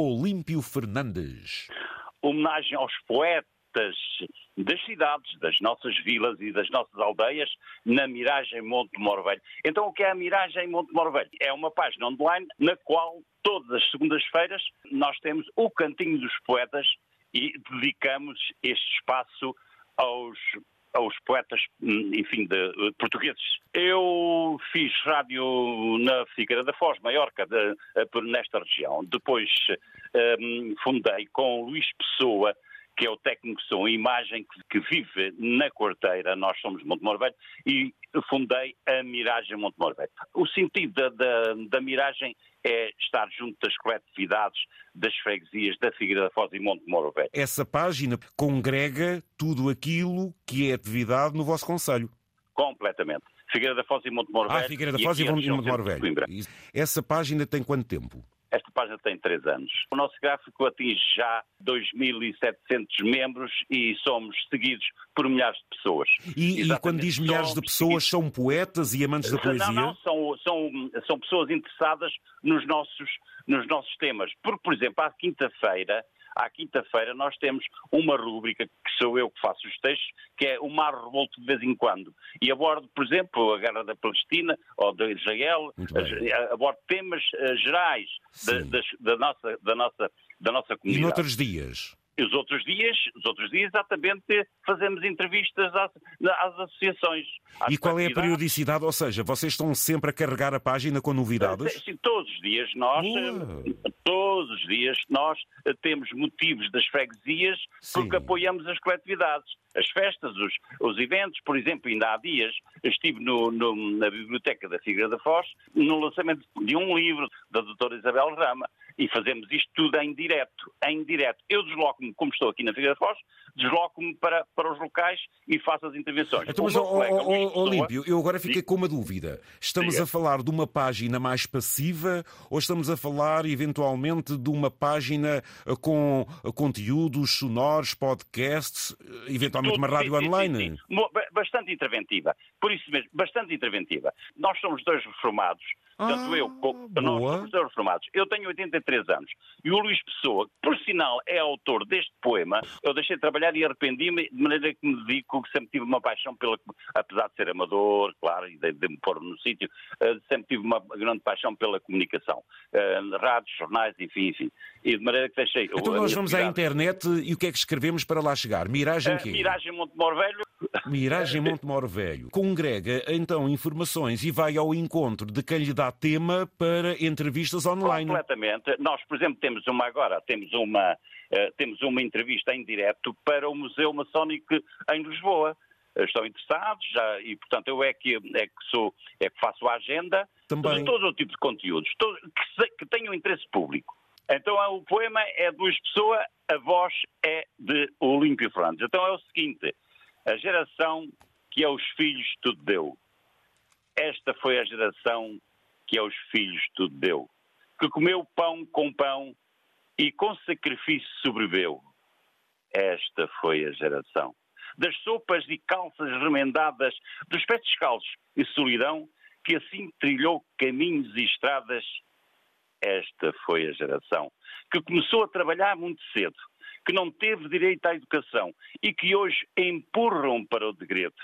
Olímpio Fernandes. Homenagem aos poetas das cidades, das nossas vilas e das nossas aldeias na Miragem Monte Moro Velho. Então o que é a Miragem Monte Moro Velho? É uma página online na qual todas as segundas-feiras nós temos o Cantinho dos Poetas e dedicamos este espaço aos aos poetas, enfim, de, de, portugueses. Eu fiz rádio na Figueira da Foz, Maiorca, de, nesta região. Depois um, fundei com Luís Pessoa que é o técnico de som e imagem que, que, vive na quarteira, nós somos de Monte Velho, e fundei a Miragem Monte Velho. O sentido da, da, da, Miragem é estar junto das coletividades, das freguesias da Figueira da Foz e Monte Velho. Essa página congrega tudo aquilo que é atividade no vosso Conselho. Completamente. Figueira da Foz e Monte Velho. Ah, Figueira da Foz e, e Monte Velho. Essa página tem quanto tempo? Esta página tem três anos. O nosso gráfico atinge já 2.700 membros e somos seguidos por milhares de pessoas. E, e quando diz milhares de pessoas, são poetas e amantes da poesia? Não, não, são, são, são pessoas interessadas nos nossos, nos nossos temas. Porque, por exemplo, à quinta-feira à quinta-feira nós temos uma rúbrica, que sou eu que faço os textos, que é o mar revolto de vez em quando. E abordo, por exemplo, a guerra da Palestina ou de Israel, abordo temas uh, gerais da, da, da, nossa, da, nossa, da nossa comunidade. E noutros dias? Os outros dias, os outros dias exatamente fazemos entrevistas às, às associações. Às e qual é a periodicidade? Ou seja, vocês estão sempre a carregar a página com novidades? Sim, todos os dias nós, eh, todos os dias nós eh, temos motivos das freguesias Sim. porque apoiamos as coletividades. As festas, os, os eventos, por exemplo, ainda há dias estive no, no, na biblioteca da Figueira da Foz no lançamento de um livro da doutora Isabel Rama e fazemos isto tudo em direto, em direto. Eu desloco-me, como estou aqui na Figueira da Foz, desloco-me para, para os locais e faço as intervenções. Então, mas, ó, ó, Olímpio, eu agora fiquei com uma dúvida. Estamos Diga. a falar de uma página mais passiva ou estamos a falar, eventualmente, de uma página eh, com eh, conteúdos sonoros, podcasts, eh, eventualmente Tudo, uma rádio online? Sim, sim. Bastante interventiva. Por isso mesmo, bastante interventiva. Nós somos dois reformados tanto ah, eu como nós, professores reformados. Eu tenho 83 anos. E o Luís Pessoa, que por sinal é autor deste poema, eu deixei de trabalhar e arrependi-me, de maneira que me dedico, que sempre tive uma paixão pela. Apesar de ser amador, claro, e de, de me pôr no sítio, uh, sempre tive uma grande paixão pela comunicação. Uh, rádios, jornais, enfim, enfim. E de maneira que deixei. Então nós vamos à internet e o que é que escrevemos para lá chegar? Miragem uh, quê? Miragem Montemor Velho. Miragem Montemor Velho. Congrega então informações e vai ao encontro de quem lhe dá tema para entrevistas online. Completamente. Nós, por exemplo, temos uma agora, temos uma, uh, temos uma entrevista em direto para o Museu Maçónico em Lisboa. Estão interessados já, e, portanto, eu é que, é que, sou, é que faço a agenda Também. de todo o tipo de conteúdos todo, que, que tenham interesse público. Então o poema é de Luís Pessoa, a voz é de Olímpio Fernandes. Então é o seguinte, a geração que aos filhos tudo deu. Esta foi a geração que aos filhos tudo deu, que comeu pão com pão e com sacrifício sobreviveu. Esta foi a geração. Das sopas e calças remendadas, dos pés descalços e solidão, que assim trilhou caminhos e estradas. Esta foi a geração que começou a trabalhar muito cedo, que não teve direito à educação e que hoje empurram para o degredo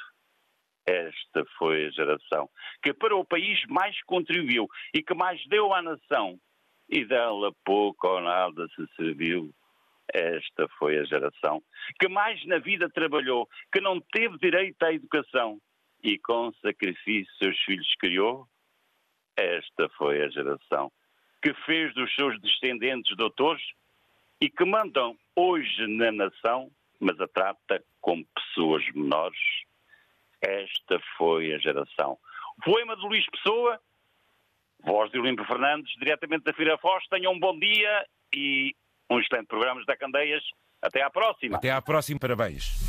esta foi a geração que para o país mais contribuiu e que mais deu à nação, e dela pouco ou nada se serviu. Esta foi a geração que mais na vida trabalhou, que não teve direito à educação e com sacrifício seus filhos criou. Esta foi a geração que fez dos seus descendentes doutores e que mandam hoje na nação, mas a trata como pessoas menores esta foi a geração. Poema de Luís Pessoa, voz de Olímpio Fernandes, diretamente da Feira Foz. Tenham um bom dia e um excelente programa da Candeias. Até à próxima. Até à próxima, parabéns.